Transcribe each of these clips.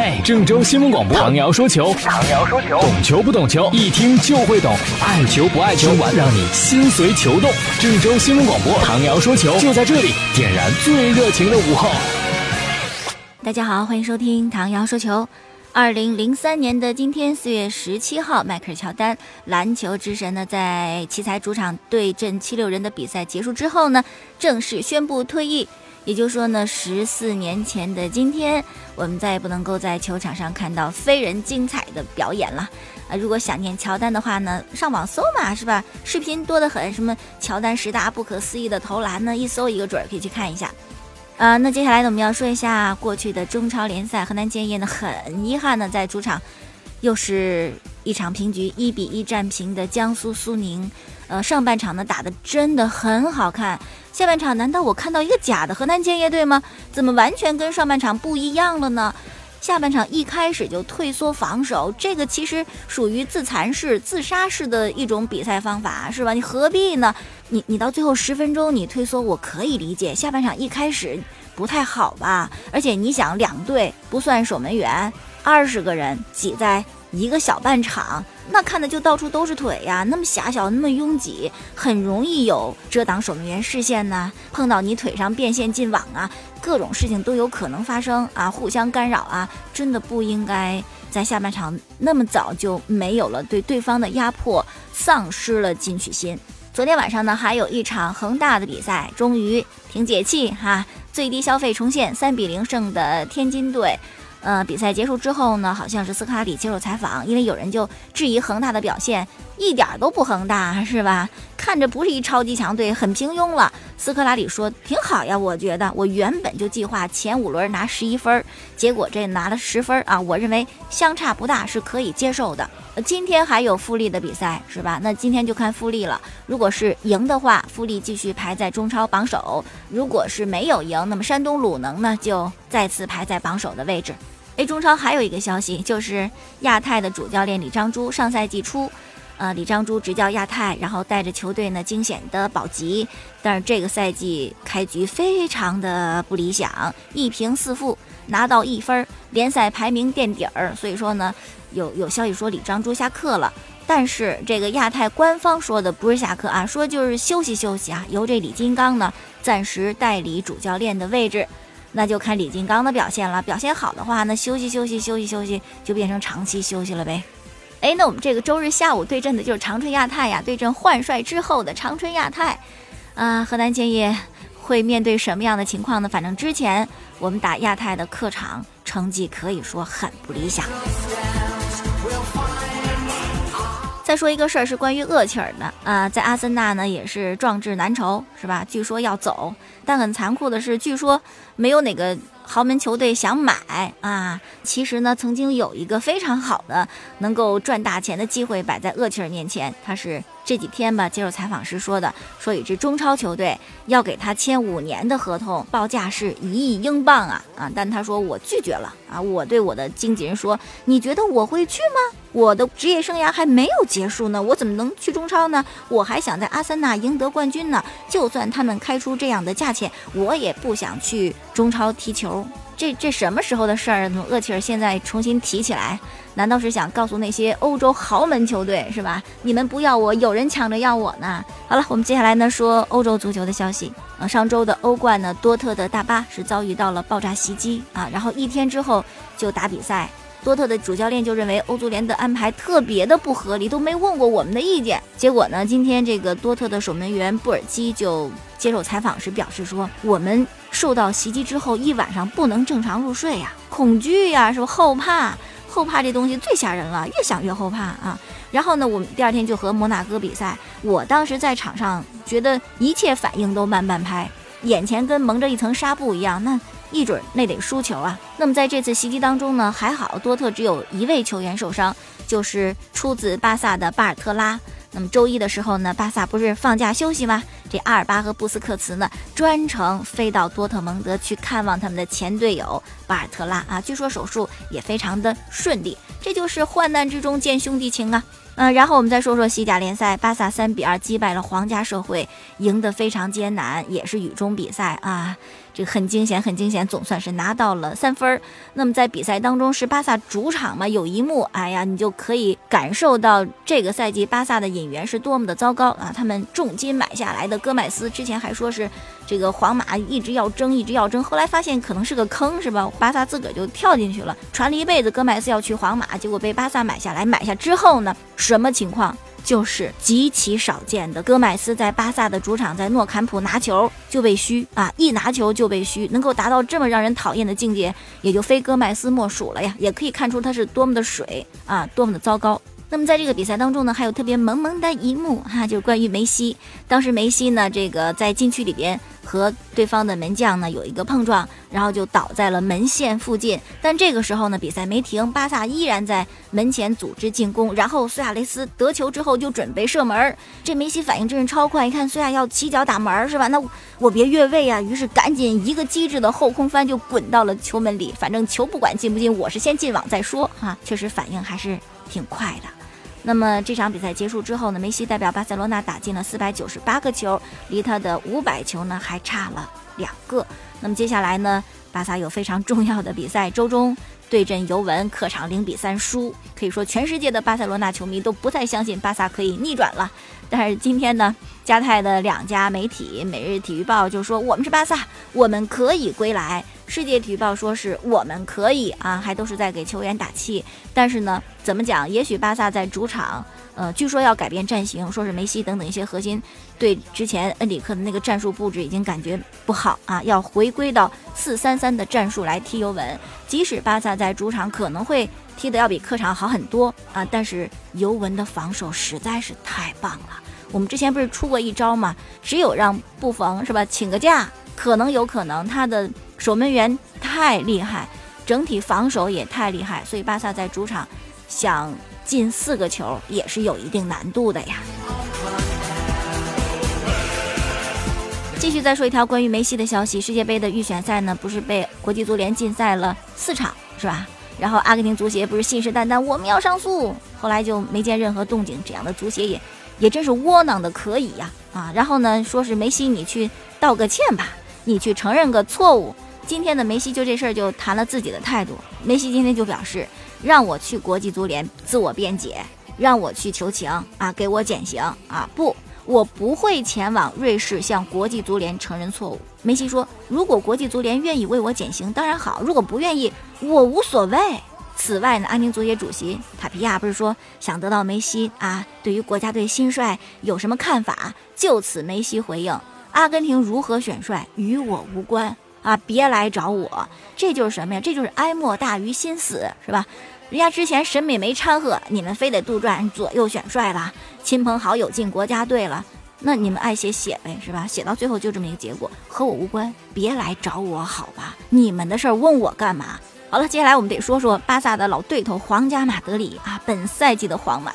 嘿，郑州新闻广播，唐瑶说球，唐瑶说球，懂球不懂球，一听就会懂，爱球不爱球，让你心随球动。郑州新闻广播，唐瑶说球，就在这里，点燃最热情的午后。大家好，欢迎收听唐瑶说球。二零零三年的今天，四月十七号，迈克尔乔丹篮球之神呢，在奇才主场对阵七六人的比赛结束之后呢，正式宣布退役。也就是说呢，十四年前的今天，我们再也不能够在球场上看到非人精彩的表演了。啊，如果想念乔丹的话呢，上网搜嘛，是吧？视频多得很，什么乔丹十大不可思议的投篮呢，一搜一个准儿，可以去看一下。啊，那接下来呢，我们要说一下过去的中超联赛，河南建业呢，很遗憾呢，在主场又是一场平局，一比一战平的江苏苏宁。呃，上半场呢打的真的很好看，下半场难道我看到一个假的河南建业队吗？怎么完全跟上半场不一样了呢？下半场一开始就退缩防守，这个其实属于自残式、自杀式的一种比赛方法，是吧？你何必呢？你你到最后十分钟你退缩，我可以理解。下半场一开始不太好吧？而且你想，两队不算守门员，二十个人挤在。一个小半场，那看的就到处都是腿呀，那么狭小，那么拥挤，很容易有遮挡守门员视线呢，碰到你腿上变线进网啊，各种事情都有可能发生啊，互相干扰啊，真的不应该在下半场那么早就没有了对对方的压迫，丧失了进取心。昨天晚上呢，还有一场恒大的比赛，终于挺解气哈，最低消费重现，三比零胜的天津队。呃，比赛结束之后呢，好像是斯科拉里接受采访，因为有人就质疑恒大的表现一点都不恒大，是吧？看着不是一超级强队，很平庸了。斯科拉里说挺好呀，我觉得我原本就计划前五轮拿十一分，结果这拿了十分啊，我认为相差不大，是可以接受的。今天还有富力的比赛是吧？那今天就看富力了。如果是赢的话，富力继续排在中超榜首；如果是没有赢，那么山东鲁能呢就再次排在榜首的位置。A 中超还有一个消息，就是亚太的主教练李章洙上赛季初，呃，李章洙执教亚太，然后带着球队呢惊险的保级，但是这个赛季开局非常的不理想，一平四负，拿到一分，联赛排名垫底儿，所以说呢，有有消息说李章洙下课了，但是这个亚太官方说的不是下课啊，说就是休息休息啊，由这李金刚呢暂时代理主教练的位置。那就看李金刚的表现了，表现好的话，那休息休息休息休息就变成长期休息了呗。哎，那我们这个周日下午对阵的就是长春亚泰呀，对阵换帅之后的长春亚泰，啊，河南建业会面对什么样的情况呢？反正之前我们打亚泰的客场成绩可以说很不理想。再说一个事儿是关于厄齐尔的啊，在阿森纳呢也是壮志难酬，是吧？据说要走，但很残酷的是，据说没有哪个豪门球队想买啊。其实呢，曾经有一个非常好的能够赚大钱的机会摆在厄齐尔面前，他是。这几天吧，接受采访时说的，说一支中超球队要给他签五年的合同，报价是一亿英镑啊啊！但他说我拒绝了啊！我对我的经纪人说，你觉得我会去吗？我的职业生涯还没有结束呢，我怎么能去中超呢？我还想在阿森纳赢得冠军呢。就算他们开出这样的价钱，我也不想去中超踢球。这这什么时候的事儿？厄齐尔现在重新提起来，难道是想告诉那些欧洲豪门球队是吧？你们不要我，有人抢着要我呢。好了，我们接下来呢说欧洲足球的消息啊。上周的欧冠呢，多特的大巴是遭遇到了爆炸袭击啊，然后一天之后就打比赛。多特的主教练就认为欧足联的安排特别的不合理，都没问过我们的意见。结果呢，今天这个多特的守门员布尔基就接受采访时表示说，我们。受到袭击之后，一晚上不能正常入睡呀，恐惧呀，是不后怕？后怕这东西最吓人了，越想越后怕啊。然后呢，我们第二天就和摩纳哥比赛，我当时在场上觉得一切反应都慢半拍，眼前跟蒙着一层纱布一样，那一准那得输球啊。那么在这次袭击当中呢，还好多特只有一位球员受伤，就是出自巴萨的巴尔特拉。那么周一的时候呢，巴萨不是放假休息吗？这阿尔巴和布斯克茨呢，专程飞到多特蒙德去看望他们的前队友巴尔特拉啊，据说手术也非常的顺利。这就是患难之中见兄弟情啊。嗯，然后我们再说说西甲联赛，巴萨三比二击败了皇家社会，赢得非常艰难，也是雨中比赛啊。这很惊险，很惊险，总算是拿到了三分。那么在比赛当中是巴萨主场嘛，有一幕，哎呀，你就可以感受到这个赛季巴萨的引援是多么的糟糕啊！他们重金买下来的戈麦斯，之前还说是这个皇马一直要争，一直要争，后来发现可能是个坑，是吧？巴萨自个儿就跳进去了，传了一辈子戈麦斯要去皇马，结果被巴萨买下来，买下之后呢，什么情况？就是极其少见的，戈麦斯在巴萨的主场在诺坎普拿球就被虚啊，一拿球就被虚，能够达到这么让人讨厌的境界，也就非戈麦斯莫属了呀。也可以看出他是多么的水啊，多么的糟糕。那么在这个比赛当中呢，还有特别萌萌的一幕哈，就是关于梅西。当时梅西呢，这个在禁区里边和对方的门将呢有一个碰撞，然后就倒在了门线附近。但这个时候呢，比赛没停，巴萨依然在门前组织进攻。然后苏亚雷斯得球之后就准备射门，这梅西反应真是超快，一看苏亚要起脚打门是吧？那我别越位啊！于是赶紧一个机智的后空翻就滚到了球门里，反正球不管进不进，我是先进网再说哈。确实反应还是挺快的。那么这场比赛结束之后呢，梅西代表巴塞罗那打进了四百九十八个球，离他的五百球呢还差了两个。那么接下来呢，巴萨有非常重要的比赛，周中对阵尤文，客场零比三输，可以说全世界的巴塞罗那球迷都不再相信巴萨可以逆转了。但是今天呢，加泰的两家媒体，《每日体育报》就说我们是巴萨，我们可以归来。世界体育报说是我们可以啊，还都是在给球员打气。但是呢，怎么讲？也许巴萨在主场，呃，据说要改变战型，说是梅西等等一些核心对之前恩里克的那个战术布置已经感觉不好啊，要回归到四三三的战术来踢尤文。即使巴萨在主场可能会踢得要比客场好很多啊，但是尤文的防守实在是太棒了。我们之前不是出过一招吗？只有让布冯是吧，请个假，可能有可能他的。守门员太厉害，整体防守也太厉害，所以巴萨在主场想进四个球也是有一定难度的呀。继续再说一条关于梅西的消息：世界杯的预选赛呢，不是被国际足联禁赛了四场，是吧？然后阿根廷足协不是信誓旦旦我们要上诉，后来就没见任何动静，这样的足协也也真是窝囊的可以呀啊！然后呢，说是梅西你去道个歉吧，你去承认个错误。今天的梅西就这事儿就谈了自己的态度。梅西今天就表示，让我去国际足联自我辩解，让我去求情啊，给我减刑啊！不，我不会前往瑞士向国际足联承认错误。梅西说，如果国际足联愿意为我减刑，当然好；如果不愿意，我无所谓。此外呢，阿根廷足协主席塔皮亚不是说想得到梅西啊对于国家队新帅有什么看法？就此，梅西回应：阿根廷如何选帅与我无关。啊，别来找我，这就是什么呀？这就是哀莫大于心死，是吧？人家之前审美没掺和，你们非得杜撰左右选帅了，亲朋好友进国家队了，那你们爱写写呗，是吧？写到最后就这么一个结果，和我无关，别来找我，好吧？你们的事儿问我干嘛？好了，接下来我们得说说巴萨的老对头皇家马德里啊，本赛季的皇马，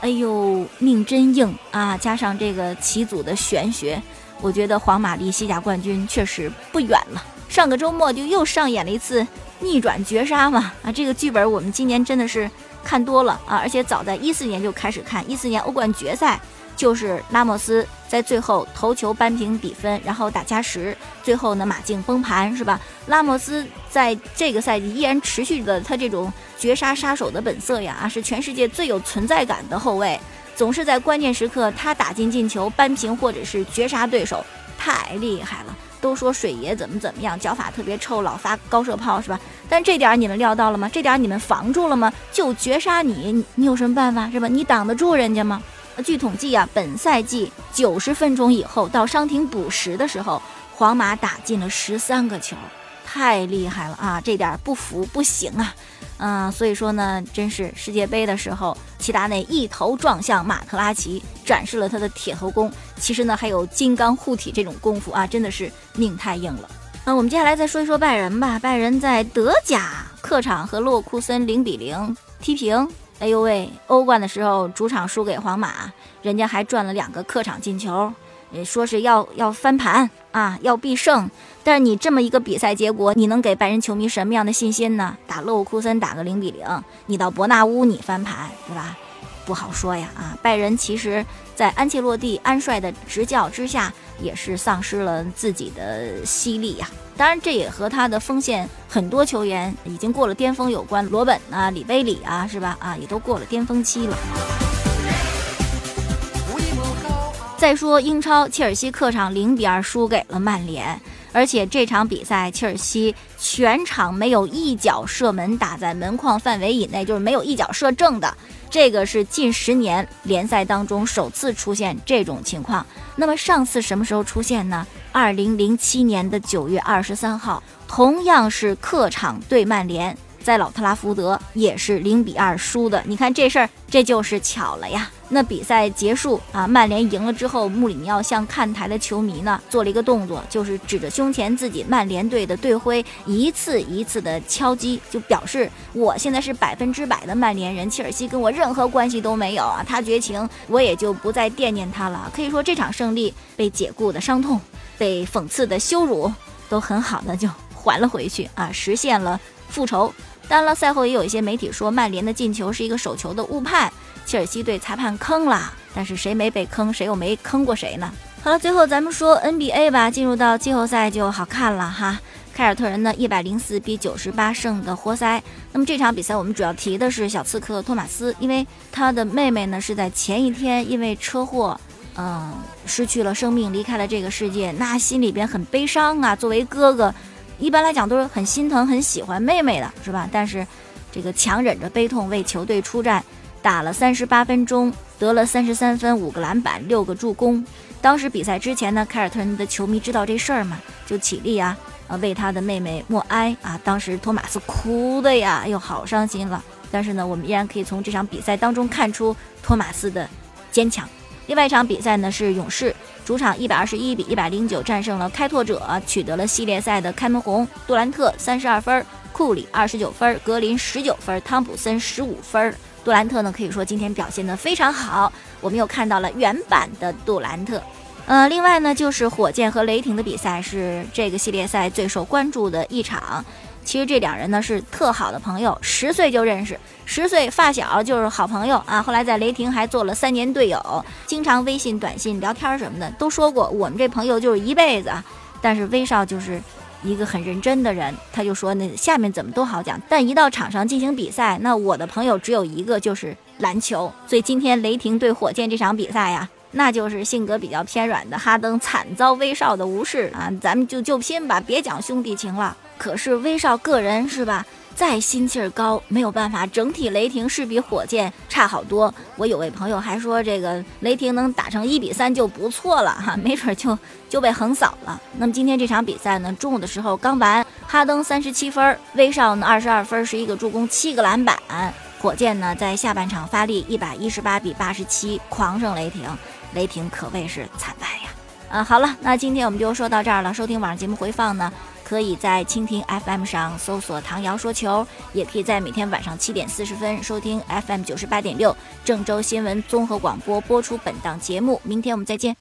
哎呦，命真硬啊！加上这个齐祖的玄学。我觉得皇马离西甲冠军确实不远了。上个周末就又上演了一次逆转绝杀嘛！啊，这个剧本我们今年真的是看多了啊！而且早在一四年就开始看，一四年欧冠决赛就是拉莫斯在最后头球扳平比分，然后打加时，最后呢马竞崩盘是吧？拉莫斯在这个赛季依然持续着他这种绝杀杀手的本色呀！啊，是全世界最有存在感的后卫。总是在关键时刻，他打进进球、扳平或者是绝杀对手，太厉害了。都说水爷怎么怎么样，脚法特别臭，老发高射炮，是吧？但这点你们料到了吗？这点你们防住了吗？就绝杀你，你有什么办法，是吧？你挡得住人家吗？据统计啊，本赛季九十分钟以后到伤停补时的时候，皇马打进了十三个球，太厉害了啊！这点不服不行啊！嗯，所以说呢，真是世界杯的时候，齐达内一头撞向马特拉齐，展示了他的铁头功。其实呢，还有金刚护体这种功夫啊，真的是命太硬了。那我们接下来再说一说拜仁吧。拜仁在德甲客场和洛库森零比零踢平。哎呦喂，欧冠的时候主场输给皇马，人家还赚了两个客场进球。说是要要翻盘啊，要必胜，但是你这么一个比赛结果，你能给拜仁球迷什么样的信心呢？打勒沃库森打个零比零，你到伯纳乌你翻盘是吧？不好说呀啊！拜仁其实，在安切洛蒂安帅的执教之下，也是丧失了自己的犀利呀。当然，这也和他的锋线很多球员已经过了巅峰有关，罗本啊、里贝里啊，是吧？啊，也都过了巅峰期了。再说英超，切尔西客场零比二输给了曼联。而且这场比赛，切尔西全场没有一脚射门打在门框范围以内，就是没有一脚射正的。这个是近十年联赛当中首次出现这种情况。那么上次什么时候出现呢？二零零七年的九月二十三号，同样是客场对曼联。在老特拉福德也是零比二输的，你看这事儿，这就是巧了呀。那比赛结束啊，曼联赢了之后，穆里尼奥向看台的球迷呢做了一个动作，就是指着胸前自己曼联队的队徽，一次一次的敲击，就表示我现在是百分之百的曼联人，切尔西跟我任何关系都没有啊。他绝情，我也就不再惦念他了。可以说这场胜利被解雇的伤痛，被讽刺的羞辱，都很好的就还了回去啊，实现了复仇。当然了，赛后也有一些媒体说曼联的进球是一个手球的误判，切尔西队裁判坑了。但是谁没被坑，谁又没坑过谁呢？好了，最后咱们说 NBA 吧，进入到季后赛就好看了哈。凯尔特人呢，一百零四比九十八胜的活塞。那么这场比赛我们主要提的是小刺客托马斯，因为他的妹妹呢是在前一天因为车祸，嗯，失去了生命，离开了这个世界，那心里边很悲伤啊。作为哥哥。一般来讲都是很心疼、很喜欢妹妹的，是吧？但是，这个强忍着悲痛为球队出战，打了三十八分钟，得了三十三分、五个篮板、六个助攻。当时比赛之前呢，凯尔特人的球迷知道这事儿嘛，就起立啊，啊，为他的妹妹默哀啊。当时托马斯哭的呀，哎呦，好伤心了。但是呢，我们依然可以从这场比赛当中看出托马斯的坚强。另外一场比赛呢，是勇士。主场一百二十一比一百零九战胜了开拓者，取得了系列赛的开门红。杜兰特三十二分，库里二十九分，格林十九分，汤普森十五分。杜兰特呢，可以说今天表现的非常好，我们又看到了原版的杜兰特。呃，另外呢，就是火箭和雷霆的比赛是这个系列赛最受关注的一场。其实这两人呢是特好的朋友，十岁就认识，十岁发小就是好朋友啊。后来在雷霆还做了三年队友，经常微信、短信聊天什么的，都说过我们这朋友就是一辈子。但是威少就是一个很认真的人，他就说那下面怎么都好讲，但一到场上进行比赛，那我的朋友只有一个，就是篮球。所以今天雷霆对火箭这场比赛呀。那就是性格比较偏软的哈登惨遭威少的无视啊！咱们就就拼吧，别讲兄弟情了。可是威少个人是吧，再心气儿高，没有办法，整体雷霆是比火箭差好多。我有位朋友还说，这个雷霆能打成一比三就不错了哈，没准就就被横扫了。那么今天这场比赛呢，中午的时候刚完，哈登三十七分，威少呢二十二分，十一个助攻，七个篮板。火箭呢在下半场发力，一百一十八比八十七狂胜雷霆。雷霆可谓是惨败呀！啊，好了，那今天我们就说到这儿了。收听网上节目回放呢，可以在蜻蜓 FM 上搜索“唐瑶说球”，也可以在每天晚上七点四十分收听 FM 九十八点六郑州新闻综合广播播出本档节目。明天我们再见。